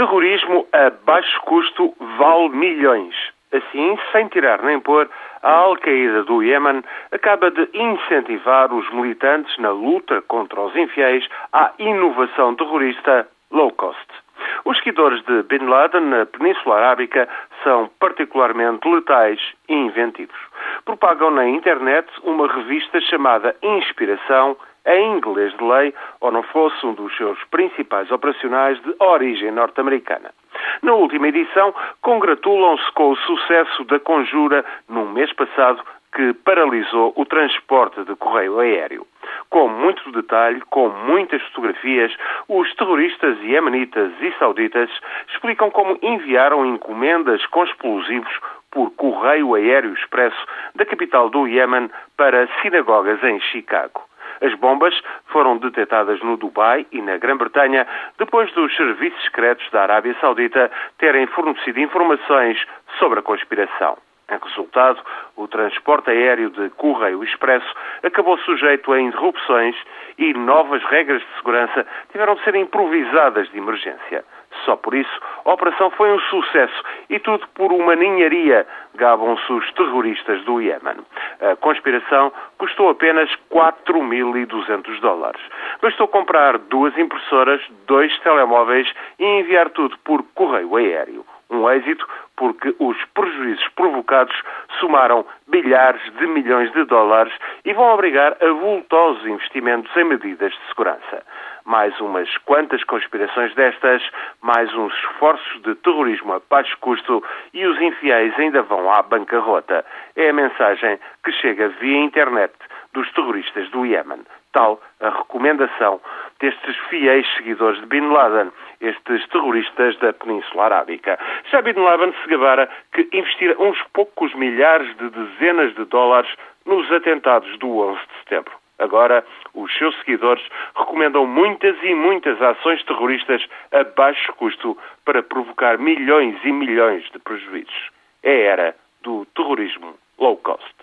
Terrorismo a baixo custo vale milhões. Assim, sem tirar nem pôr, a Al-Qaeda do Iêmen acaba de incentivar os militantes na luta contra os infiéis à inovação terrorista low cost. Os seguidores de Bin Laden na Península Arábica são particularmente letais e inventivos. Propagam na internet uma revista chamada Inspiração em inglês de lei, ou não fosse um dos seus principais operacionais de origem norte-americana. Na última edição, congratulam-se com o sucesso da conjura no mês passado que paralisou o transporte de correio aéreo. Com muito detalhe, com muitas fotografias, os terroristas iemenitas e sauditas explicam como enviaram encomendas com explosivos por correio aéreo expresso da capital do Iêmen para sinagogas em Chicago. As bombas foram detectadas no Dubai e na Grã-Bretanha depois dos serviços secretos da Arábia Saudita terem fornecido informações sobre a conspiração. Em resultado, o transporte aéreo de Correio Expresso acabou sujeito a interrupções e novas regras de segurança tiveram de ser improvisadas de emergência. Só por isso, a operação foi um sucesso e tudo por uma ninharia, gabam-se os terroristas do Iémen. A conspiração custou apenas 4.200 dólares. Bastou comprar duas impressoras, dois telemóveis e enviar tudo por correio aéreo. Um êxito porque os prejuízos provocados somaram bilhares de milhões de dólares e vão obrigar a vultosos investimentos em medidas de segurança. Mais umas quantas conspirações destas, mais uns esforços de terrorismo a baixo custo e os infiéis ainda vão à bancarrota. É a mensagem que chega via internet dos terroristas do Iémen. Tal a recomendação destes fiéis seguidores de Bin Laden, estes terroristas da Península Arábica. Já Bin Laden se gabara que investira uns poucos milhares de dezenas de dólares nos atentados do 11 de setembro. Agora, os seus seguidores recomendam muitas e muitas ações terroristas a baixo custo para provocar milhões e milhões de prejuízos. É a era do terrorismo low cost.